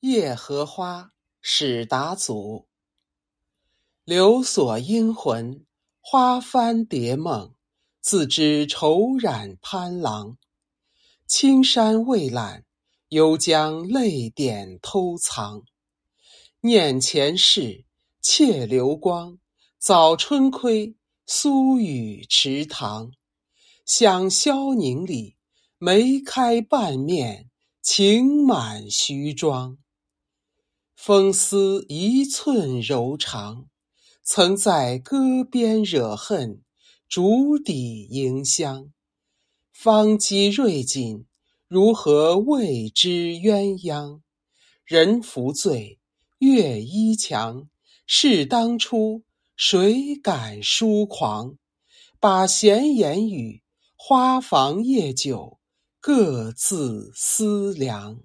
夜荷花，史达祖。留锁阴魂，花幡蝶梦。自知愁染潘郎。青山未览，犹将泪点偷藏。念前世，妾流光。早春亏，苏雨池塘。想萧凝里，梅开半面，情满徐妆。风丝一寸柔长，曾在歌边惹恨，竹底迎香。方积瑞锦，如何谓之鸳鸯？人扶醉，月依墙。是当初，谁敢疏狂？把闲言语，花房夜酒，各自思量。